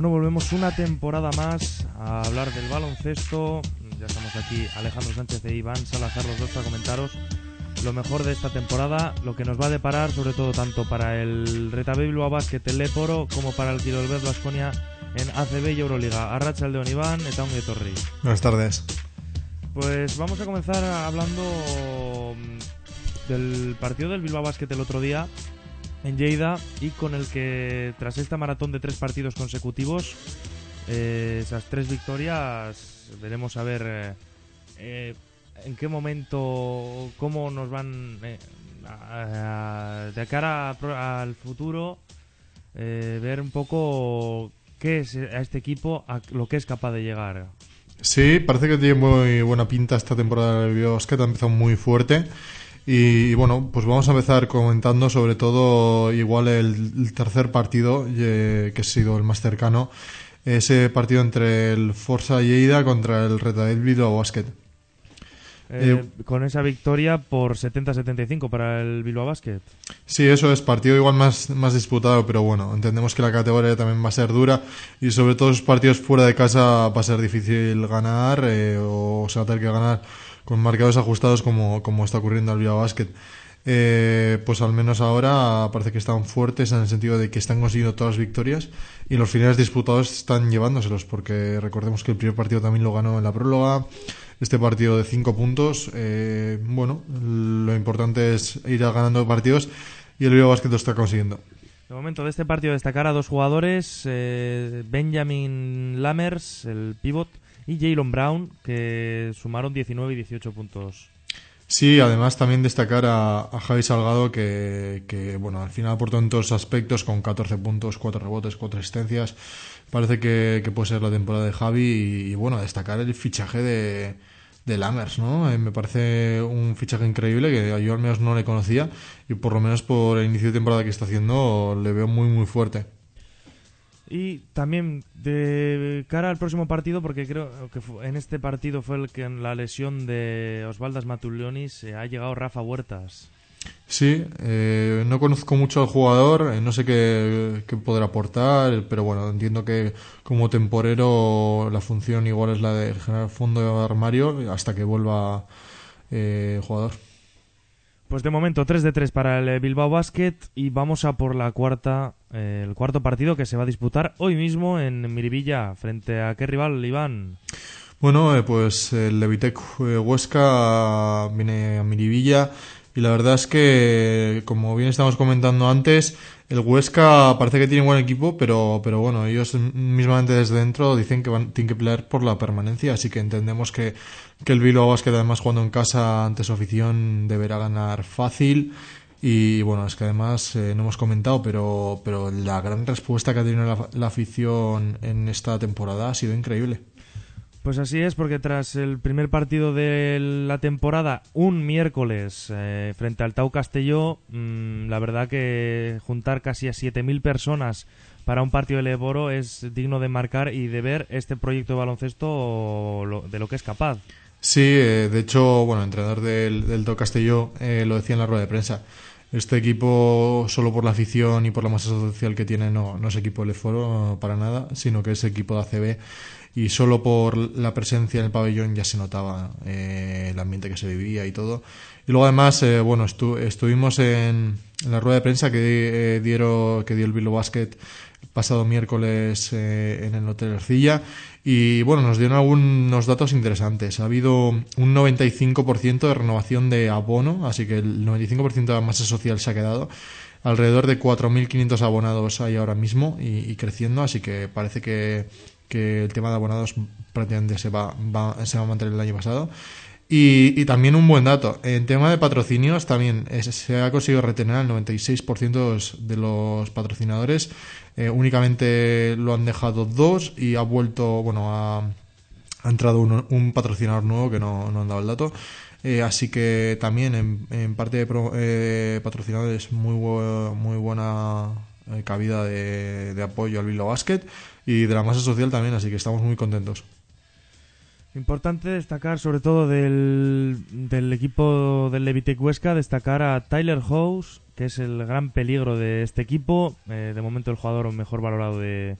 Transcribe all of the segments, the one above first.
Bueno, volvemos una temporada más a hablar del baloncesto. Ya estamos aquí Alejandro Sánchez e Iván Salazar, los dos para comentaros lo mejor de esta temporada, lo que nos va a deparar, sobre todo tanto para el Retabé Bilbao Basket, el Leporo, como para el Quirolevet Vasconia en ACB y Euroliga. Arracha el de Oniván, Etaun de Torri. Buenas tardes. Pues vamos a comenzar hablando del partido del Bilbao Basket el otro día en Lleida y con el que tras esta maratón de tres partidos consecutivos, eh, esas tres victorias, veremos a ver eh, eh, en qué momento, cómo nos van de cara al futuro, ver un poco qué es a este equipo, a lo que es capaz de llegar. Sí, parece que tiene muy buena pinta esta temporada del Basket, ha empezado muy fuerte. Y, bueno, pues vamos a empezar comentando sobre todo igual el, tercer partido, que ha sido el más cercano, ese partido entre el Forza Lleida contra el Retadel Bilbao Basket. Eh, eh, con esa victoria por 70-75 para el Bilbao Basket. Sí, eso es partido igual más, más disputado, pero bueno, entendemos que la categoría también va a ser dura y sobre todo los partidos fuera de casa va a ser difícil ganar eh, o se va a tener que ganar con marcadores ajustados como, como está ocurriendo al Bilbao Basket. Eh, pues al menos ahora parece que están fuertes en el sentido de que están consiguiendo todas las victorias y los finales disputados están llevándoselos porque recordemos que el primer partido también lo ganó en la próloga este partido de cinco puntos eh, bueno lo importante es ir ganando partidos y el Bilbao Basket lo está consiguiendo de momento de este partido destacar a dos jugadores eh, Benjamin Lammers el pivot y Jalen Brown, que sumaron 19 y 18 puntos. Sí, además también destacar a, Javi Salgado que, bueno, al final aportó en todos aspectos con 14 puntos, 4 rebotes, 4 asistencias. Parece que, puede ser la temporada de Javi y, bueno, destacar el fichaje de, de Lammers, ¿no? Eh, me parece un fichaje increíble que yo al menos no le conocía y por lo menos por el inicio de temporada que está haciendo le veo muy muy fuerte. Y también de cara al próximo partido, porque creo que en este partido fue el que en la lesión de Osvaldas Matulionis se ha llegado Rafa Huertas. Sí, eh, no conozco mucho al jugador, eh, no sé qué, podrá aportar, pero bueno, entiendo que como temporero la función igual es la de generar fondo de armario hasta que vuelva eh, jugador. Pues de momento 3 de 3 para el Bilbao Basket y vamos a por la cuarta, eh, el cuarto partido que se va a disputar hoy mismo en Miribilla frente a qué rival, Iván. Bueno, eh, pues el Levitec eh, Huesca viene a Miribilla y la verdad es que, como bien estamos comentando antes, el Huesca parece que tiene buen equipo, pero, pero bueno, ellos mismamente desde dentro dicen que van, tienen que pelear por la permanencia, así que entendemos que, que el Bilbao Basket, además jugando en casa ante su afición, deberá ganar fácil. Y bueno, es que además eh, no hemos comentado, pero, pero la gran respuesta que ha tenido la afición en esta temporada ha sido increíble. Pues así es, porque tras el primer partido de la temporada, un miércoles eh, frente al Tau Castelló, mm, la verdad que juntar casi a 7.000 personas para un partido de Leboro es digno de marcar y de ver este proyecto de baloncesto de lo que es capaz. Sí, eh, de hecho, bueno, el entrenador del, del Tau Castelló eh, lo decía en la rueda de prensa. Este equipo, solo por la afición y por la masa social que tiene, no, no es equipo de Leforo para nada, sino que es equipo de ACB y solo por la presencia en el pabellón ya se notaba eh, el ambiente que se vivía y todo. Y luego además, eh, bueno, estuvimos en, la rueda de prensa que, eh, dieron, que dio el Bilbao Basket pasado miércoles en el Hotel Ercilla y bueno, nos dieron algunos datos interesantes. Ha habido un 95% de renovación de abono, así que el 95% de la masa social se ha quedado. Alrededor de 4.500 abonados hay ahora mismo y creciendo, así que parece que que el tema de abonados prácticamente se va, se va a mantener el año pasado. Y, también un buen dato, en tema de patrocinios también se ha conseguido retener al 96% de los patrocinadores, eh, únicamente lo han dejado dos y ha vuelto, bueno, ha, entrado un patrocinador nuevo que no, no han dado el dato. Eh, así que también en, parte de eh, patrocinadores muy, muy buena cabida de, de apoyo al Bilbao Basket y de la masa social también, así que estamos muy contentos. Importante destacar, sobre todo del, del equipo del Levitec Huesca, destacar a Tyler House, que es el gran peligro de este equipo. Eh, de momento, el jugador mejor valorado de,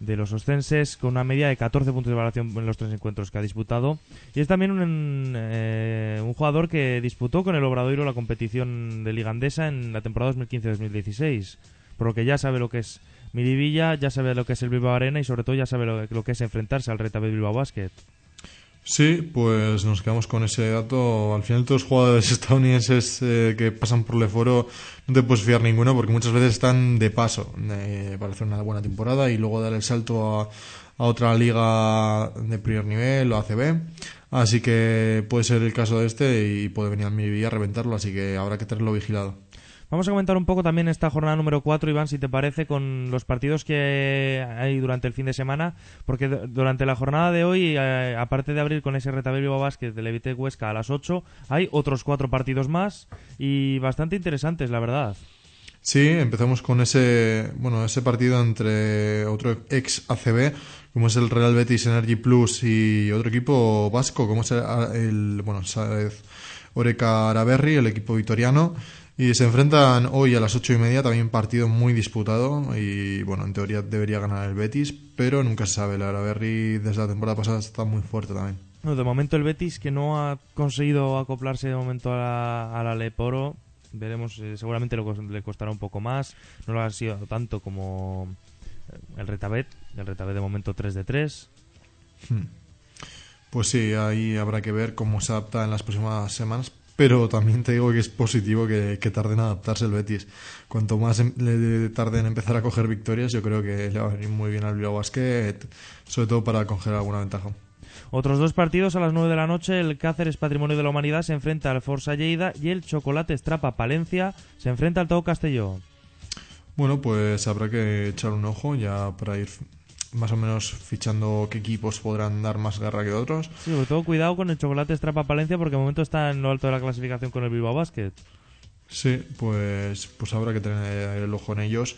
de los ostenses con una media de 14 puntos de valoración en los tres encuentros que ha disputado. Y es también un, eh, un jugador que disputó con el Obradoiro la competición de Liga Andesa en la temporada 2015-2016. Por lo que ya sabe lo que es Miribilla, ya sabe lo que es el Bilbao Arena y sobre todo ya sabe lo, que es enfrentarse al Retabet Bilbao Basket. Sí, pues nos quedamos con ese dato. Al final, todos los jugadores estadounidenses eh, que pasan por Leforo no te puedes fiar ninguno porque muchas veces están de paso eh, para hacer una buena temporada y luego dar el salto a, otra liga de primer nivel o ACB. Así que puede ser el caso de este y puede venir a mi a reventarlo, así que habrá que tenerlo vigilado. Vamos a comentar un poco también esta jornada número 4, Iván, si te parece, con los partidos que hay durante el fin de semana, porque durante la jornada de hoy, eh, aparte de abrir con ese Retabelio Vázquez de Levite Huesca a las 8, hay otros cuatro partidos más y bastante interesantes, la verdad. Sí, empezamos con ese, bueno, ese partido entre otro ex ACB, como es el Real Betis Energy Plus y otro equipo vasco, como es el, el bueno, Oreca Araberri, el equipo vitoriano. Y se enfrentan hoy a las ocho y media, también partido muy disputado y bueno, en teoría debería ganar el Betis, pero nunca se sabe, la Araberri desde la temporada pasada está muy fuerte también. No, de momento el Betis que no ha conseguido acoplarse de momento a la, a la Leporo, veremos, eh, seguramente le costará un poco más, no lo ha sido tanto como eh, el Retabet, el Retabet de momento 3 de 3. Hmm. Pues sí, ahí habrá que ver cómo se adapta en las próximas semanas, pero también te digo que es positivo que, que tarde en adaptarse el Betis. Cuanto más em, le tarde en empezar a coger victorias, yo creo que le va a venir muy bien al Bilbao Basket, sobre todo para coger alguna ventaja. Otros dos partidos a las 9 de la noche, el Cáceres Patrimonio de la Humanidad se enfrenta al Forza Lleida y el Chocolate Estrapa Palencia se enfrenta al Todo Castelló. Bueno, pues habrá que echar un ojo ya para ir más o menos fichando qué equipos podrán dar más garra que otros. Sí, sobre todo cuidado con el Chocolate Estrapa Palencia porque de momento está en lo alto de la clasificación con el Bilbao Basket. Sí, pues, pues habrá que tener el ojo en ellos.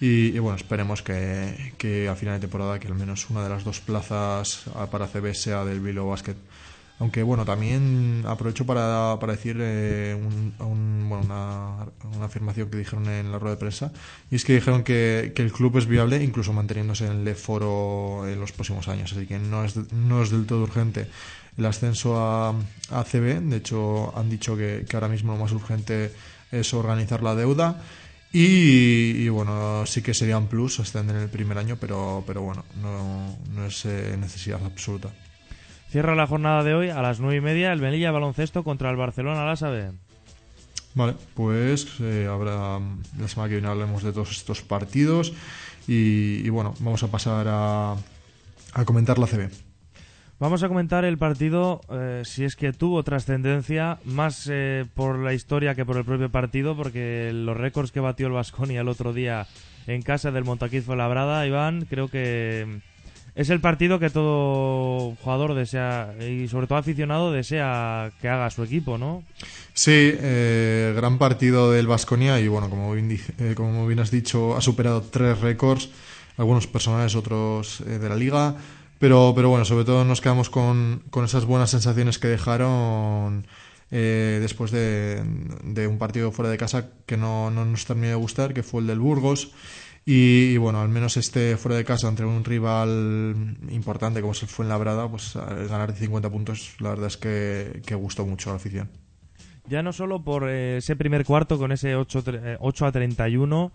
Y, bueno, esperemos que, que, a final de temporada que al menos una de las dos plazas para CB sea del Bilbao Basket. Aunque bueno, también aprovecho para, para decir eh, un, bueno, una, afirmación que dijeron en la rueda de prensa, y es que dijeron que, el club es viable incluso manteniéndose en el foro en los próximos años, así que no es, no es del todo urgente el ascenso a, a CB, de hecho han dicho que, ahora mismo lo más urgente es organizar la deuda. Y, bueno, sí que sería un plus ascender en el primer año, pero, pero bueno, no, no es eh, necesidad absoluta. Cierra la jornada de hoy a las nueve y media el Melilla baloncesto contra el Barcelona la sabe. Vale, pues eh, habrá la semana que viene hablemos de todos estos partidos y, bueno, vamos a pasar a, a, comentar la CB. Vamos a comentar el partido, eh, si es que tuvo trascendencia, más eh, por la historia que por el propio partido, porque los récords que batió el Vasconia el otro día en casa del Montaquiz fue labrada, Iván, creo que es el partido que todo jugador desea y sobre todo aficionado desea que haga su equipo, ¿no? Sí, eh, gran partido del Vasconia y bueno, como bien, eh, como bien has dicho, ha superado tres récords, algunos personales, otros eh, de la liga, pero, pero bueno, sobre todo nos quedamos con, con esas buenas sensaciones que dejaron después de, de, un partido fuera de casa que no, no nos terminó de gustar, que fue el del Burgos. Y, bueno, al menos este fuera de casa entre un rival importante como es el Fuenlabrada, pues ganar de 50 puntos, la verdad es que, que gustó mucho a la afición. Ya no solo por eh, ese primer cuarto con ese 8, 8 eh, a 31,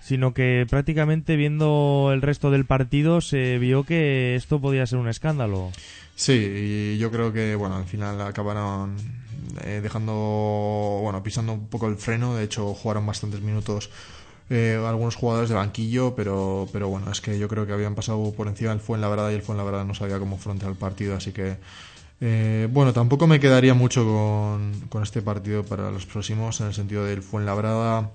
sino que prácticamente viendo el resto del partido se vio que esto podía ser un escándalo. Sí, y yo creo que bueno, al final acabaron eh, dejando, bueno, pisando un poco el freno, de hecho jugaron bastantes minutos eh, algunos jugadores de banquillo, pero, pero bueno, es que yo creo que habían pasado por encima del Fuenlabrada y el Fuenlabrada no sabía cómo afrontar el partido, así que eh, bueno, tampoco me quedaría mucho con, con, este partido para los próximos, en el sentido del Fuenlabrada.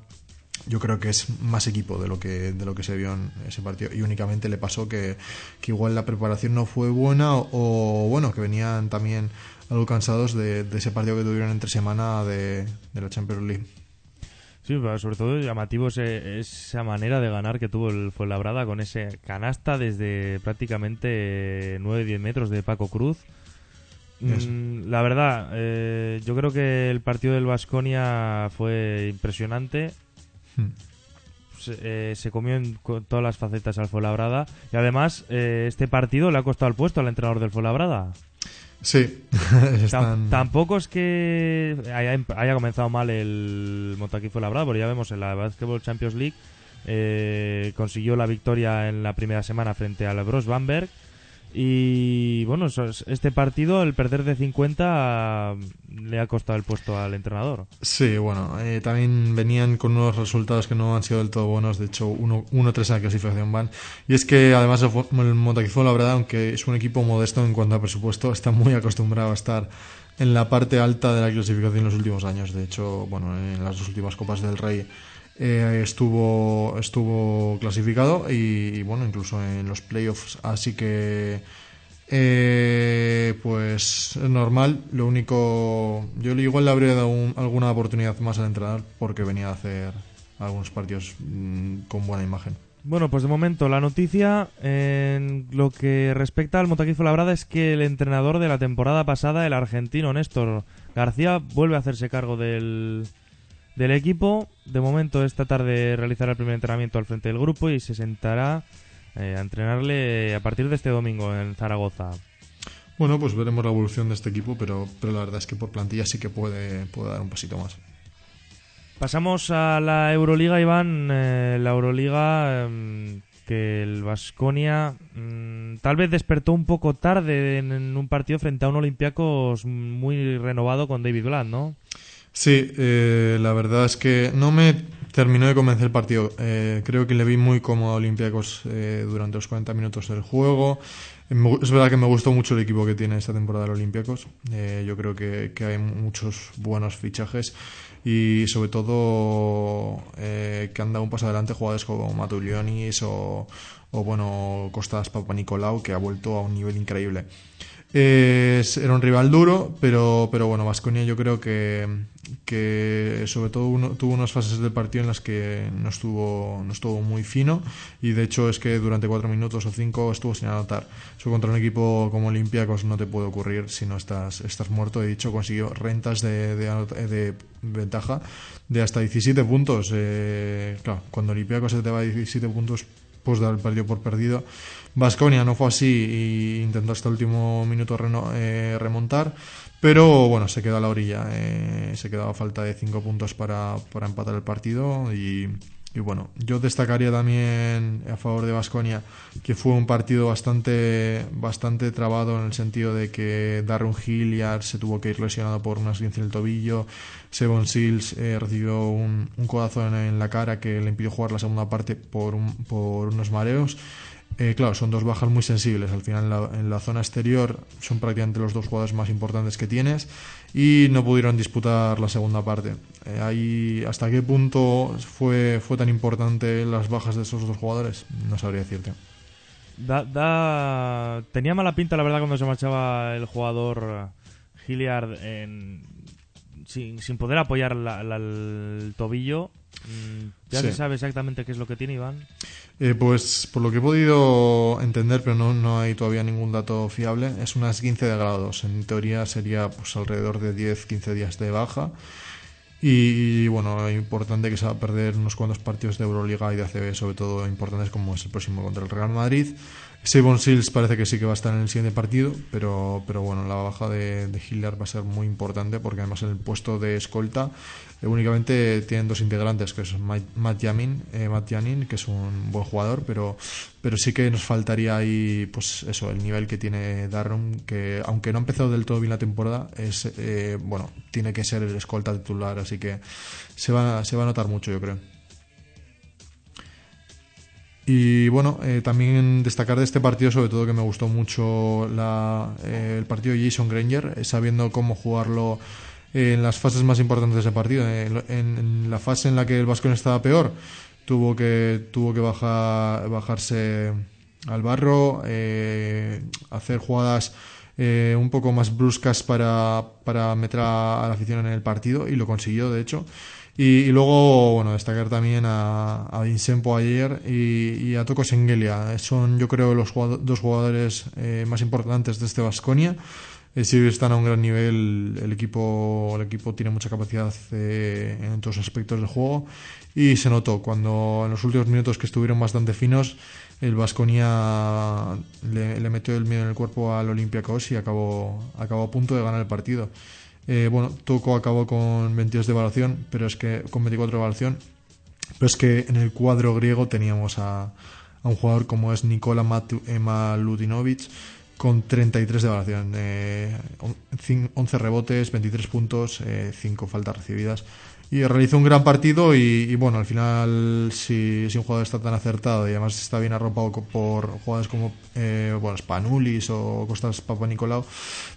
Yo creo que es más equipo de lo que, de lo que se vio en ese partido. Y únicamente le pasó que, igual la preparación no fue buena o, bueno, que venían también algo cansados de, ese partido que tuvieron entre semana de la Champions League. Sí, sobre todo llamativo esa manera de ganar que tuvo el Fuenlabrada con ese canasta desde prácticamente 9-10 metros de Paco Cruz. Mm, la verdad, eh, yo creo que el partido del Vasconia fue impresionante. Hmm. se, se comió en todas las facetas al Fuenlabrada y además eh, este partido le ha costado el puesto al entrenador del Fuenlabrada. Sí, están... Tampoco es que haya, haya comenzado mal el Montaquí Fuenlabrada, porque ya vemos en la Basketball Champions League eh, consiguió la victoria en la primera semana frente al Bros Bamberg y bueno, este partido, el perder de 50 le ha costado el puesto al entrenador. Sí, bueno, eh, también venían con unos resultados que no han sido del todo buenos, de hecho 1-3 en la clasificación van. Y es que además el, el la verdad, aunque es un equipo modesto en cuanto a presupuesto, está muy acostumbrado a estar en la parte alta de la clasificación en los últimos años. De hecho, bueno, en las dos últimas Copas del Rey eh, estuvo, estuvo clasificado y, bueno, incluso en los playoffs. Así que, eh, pues es normal. Lo único, yo igual le habría dado un- alguna oportunidad más al entrenador porque venía a hacer algunos partidos mm, con buena imagen. Bueno, pues de momento la noticia en lo que respecta al Montaquí Fuenlabrada es que el entrenador de la temporada pasada, el argentino Néstor García, vuelve a hacerse cargo del, del equipo. De momento esta tarde realizará el primer entrenamiento al frente del grupo y se sentará eh, a entrenarle a partir de este domingo en Zaragoza. Bueno, pues veremos la evolución de este equipo, pero, pero la verdad es que por plantilla sí que puede, puede dar un pasito más. Pasamos a la Euroliga, Iván. Eh, la Euroliga em, que el Vasconia tal vez despertó un poco tarde en, en un partido frente a un Olympiacos muy renovado con David Blatt, ¿no? Sí, eh, la verdad es que no me terminó de convencer el partido. Eh, creo que le vi muy cómodo a Olympiacos eh, durante los 40 minutos del juego. Es verdad que me gustó mucho el equipo que tiene esta temporada el Olympiacos. Eh, yo creo que, que hay muchos buenos fichajes y sobre todo eh, que han dado un paso adelante jugadores como Matulionis o, o bueno Costas Papanikolaou que ha vuelto a un nivel increíble. Eh, era un rival duro, pero, pero bueno, Vasconia yo creo que, que sobre todo uno- tuvo unas fases del partido en las que no estuvo, no estuvo muy fino y de hecho es que durante cuatro minutos o cinco estuvo sin anotar. Eso contra un equipo como Olympiacos no te puede ocurrir si no estás, estás muerto. De dicho, consiguió rentas de, de, anot- de ventaja de hasta 17 puntos. Eh, claro, cuando Olympiacos se te va a 17 puntos, pues dar el partido por perdido. Vasconia no fue así e intentó hasta último minuto eh, remontar, pero bueno, se quedó a la orilla. eh, se quedaba falta de 5 puntos para, para empatar el partido y, y bueno, yo destacaría también a favor de Vasconia que fue un partido bastante, bastante trabado en el sentido de que Darren Hilliard se tuvo que ir lesionado por una esguince en el tobillo, Sebon Seals eh, recibió un, un codazo en, en la cara que le impidió jugar la segunda parte por, un- por unos mareos. Eh, claro, son dos bajas muy sensibles. Al final, en la, zona exterior son prácticamente los dos jugadores más importantes que tienes y no pudieron disputar la segunda parte. Eh, ahí, ¿Hasta qué punto fue, fue tan importante las bajas de esos dos jugadores? No sabría decirte. Da, Tenía mala pinta, la verdad, cuando se marchaba el jugador Hilliard en- sin, sin poder apoyar la- la- el tobillo. Mm, ¿Ya Sí. se sabe exactamente qué es lo que tiene, Iván? Eh, pues por lo que he podido entender, pero no, no hay todavía ningún dato fiable, es unas 15 de grados. En teoría sería pues alrededor de 10-15 días de baja. Y, bueno, es importante que se va a perder unos cuantos partidos de Euroliga y de ACB, sobre todo importantes como es el próximo contra el Real Madrid. Sebon Seals parece que sí que va a estar en el siguiente partido, pero, pero bueno, la baja de, de va a ser muy importante porque además en el puesto de escolta eh, únicamente tienen dos integrantes, que es Matt Matt Yamin, eh, Matt Yanin, que es un buen jugador, pero, pero sí que nos faltaría ahí, pues eso, el nivel que tiene Darren, que aunque no ha empezado del todo bien la temporada, es eh, bueno, tiene que ser el escolta titular, así que se va, se va a notar mucho, yo creo. Y bueno, eh, también destacar de este partido, sobre todo que me gustó mucho la, eh, el partido de Jason Granger, eh, sabiendo cómo jugarlo en las fases más importantes de partido. En, en la fase en la que el Vascon estaba peor, tuvo que, tuvo que bajar, bajarse al barro, eh, hacer jugadas un poco más bruscas para, para meter a la afición en el partido y lo consiguió, de hecho. Y, y luego, bueno, destacar también a, a Vincenzo ayer y, a Toko Sengelia. Son, yo creo, los dos jugadores eh, más importantes de este Vasconia. eh, sí están a un gran nivel. El equipo, el equipo tiene mucha capacidad eh, en todos los aspectos del juego y se notó cuando en los últimos minutos que estuvieron bastante finos, el Vasconia le, metió el miedo en el cuerpo al Olympiacos y acabó, acabó a punto de ganar el partido. Eh, bueno, Toco acabó con 22 de evaluación, pero es que con 24 de evaluación, pero es que en el cuadro griego teníamos a, un jugador como es Nikola Maludinovic con 33 de evaluación, eh, 11 rebotes, 23 puntos, 5 eh, faltas recibidas. Y realizó un gran partido y, bueno, al final si, si, un jugador está tan acertado y además está bien arropado por jugadores como eh, bueno, Spanulis o Costas Papa Nicolau,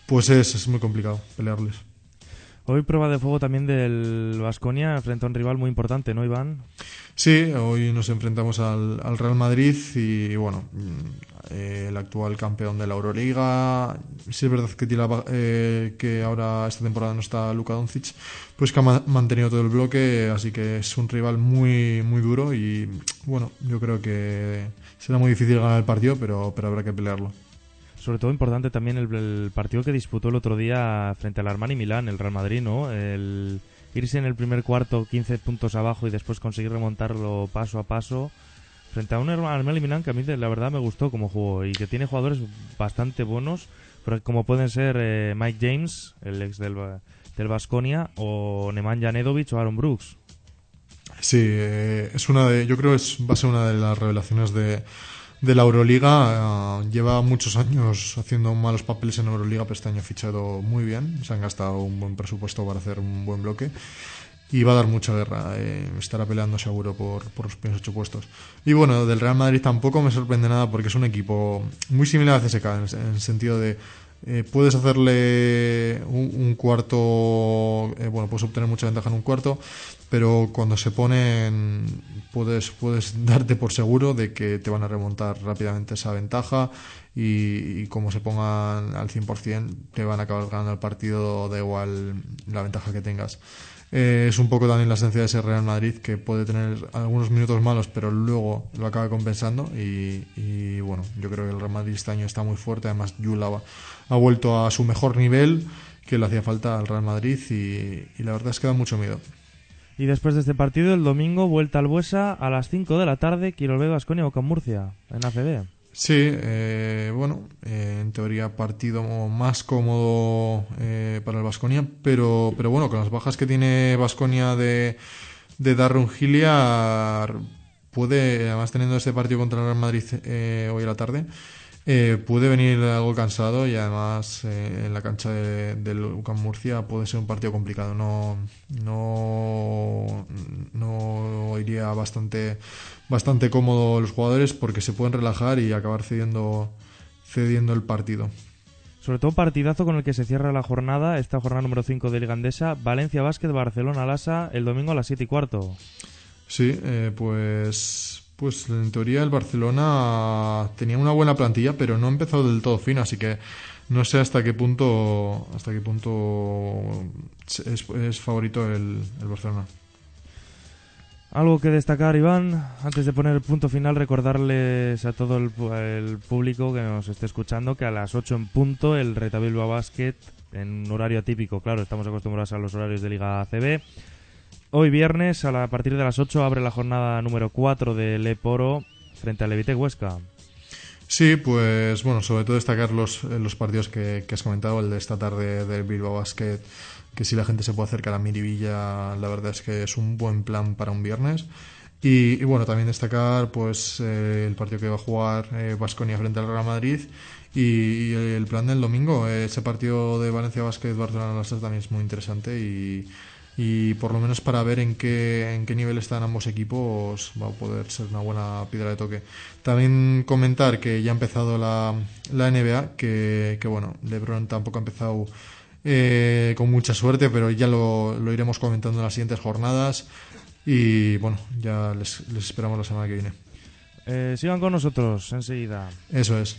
pues es, es muy complicado pelearles. Hoy prueba de fuego también del Vasconia frente a un rival muy importante, ¿no, Iván? Sí, hoy nos enfrentamos al, Real Madrid y, bueno, eh, el actual campeón de la Euroliga. Sí es verdad que, eh, que ahora esta temporada no está Luka Doncic, pues que ha mantenido todo el bloque, así que es un rival muy, muy duro y, bueno, yo creo que será muy difícil ganar el partido, pero, pero habrá que pelearlo. Sobre todo importante también el, partido que disputó el otro día frente al Armani Milán, el Real Madrid, ¿no? El irse en el primer cuarto 15 puntos abajo y después conseguir remontarlo paso a paso frente a un Armani Milán que a mí la verdad me gustó como jugó y que tiene jugadores bastante buenos, como pueden ser eh, Mike James, el ex del del Vasconia o Nemanja Nedovic o Aaron Brooks. Sí, eh, es una de, yo creo que va a ser una de las revelaciones de, de la Euroliga. Eh, lleva muchos años haciendo malos papeles en Euroliga, pero este año ha fichado muy bien. Se han gastado un buen presupuesto para hacer un buen bloque. Y va a dar mucha guerra. Eh, estará peleando seguro por, por los primeros ocho puestos. Y bueno, del Real Madrid tampoco me sorprende nada porque es un equipo muy similar a CSK en el sentido de eh, puedes hacerle un, cuarto, eh, bueno, puedes obtener mucha ventaja en un cuarto, pero cuando se ponen, puedes, puedes darte por seguro de que te van a remontar rápidamente esa ventaja y, como se pongan al 100% te van a acabar ganando el partido, da igual la ventaja que tengas. Eh, es un poco también la esencia de ese Real Madrid que puede tener algunos minutos malos, pero luego lo acaba compensando. Y, bueno, yo creo que el Real Madrid este año está muy fuerte. Además, Yula ha vuelto a su mejor nivel que le hacía falta al Real Madrid y, la verdad es que da mucho miedo. Y después de este partido, el domingo, vuelta al Buesa a las 5 de la tarde, Quiroledo Basconia o Murcia, en ACB. Sí, eh, bueno, eh, en teoría partido más cómodo eh, para el Vasconia, pero, pero bueno, con las bajas que tiene Vasconia de, de Darren Hilliard, puede, además teniendo este partido contra el Real Madrid hoy a la tarde, eh, puede venir algo cansado y además eh, en la cancha del de UCAM Murcia puede ser un partido complicado. No, no, no iría bastante, bastante cómodo los jugadores porque se pueden relajar y acabar cediendo, cediendo el partido. Sobre todo partidazo con el que se cierra la jornada, esta jornada número 5 de Ligandesa, Valencia Básquet, Barcelona Lasa, el domingo a las 7 y cuarto. Sí, eh, pues pues en teoría el Barcelona tenía una buena plantilla, pero no ha empezado del todo fino, así que no sé hasta qué punto hasta qué punto es, favorito el, Barcelona. Algo que destacar, Iván, antes de poner el punto final, recordarles a todo el, público que nos esté escuchando que a las 8 en punto el Reta Bilbao Basket, en horario atípico, claro, estamos acostumbrados a los horarios de Liga ACB, Hoy viernes, a, partir de las 8, abre la jornada número 4 de Leporo frente al Levite Huesca. Sí, pues bueno, sobre todo destacar los, los partidos que, has comentado, el de esta tarde del Bilbao Basket, que si la gente se puede acercar a Miribilla, la verdad es que es un buen plan para un viernes. Y, bueno, también destacar pues eh, el partido que va a jugar Vasconia eh, frente al Real Madrid y, el plan del domingo. ese partido de Valencia Basket Barcelona también es muy interesante y y por lo menos para ver en qué, en qué nivel están ambos equipos va a poder ser una buena piedra de toque. También comentar que ya ha empezado la, la NBA, que, que bueno, LeBron tampoco ha empezado eh, con mucha suerte, pero ya lo, lo, iremos comentando en las siguientes jornadas y bueno, ya les, les esperamos la semana que viene. Eh, sigan con nosotros enseguida. Eso es.